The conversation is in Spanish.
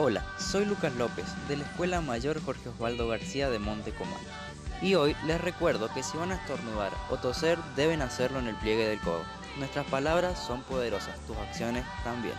Hola, soy Lucas López de la Escuela Mayor Jorge Osvaldo García de Montecomal. Y hoy les recuerdo que si van a estornudar o toser deben hacerlo en el pliegue del codo. Nuestras palabras son poderosas, tus acciones también.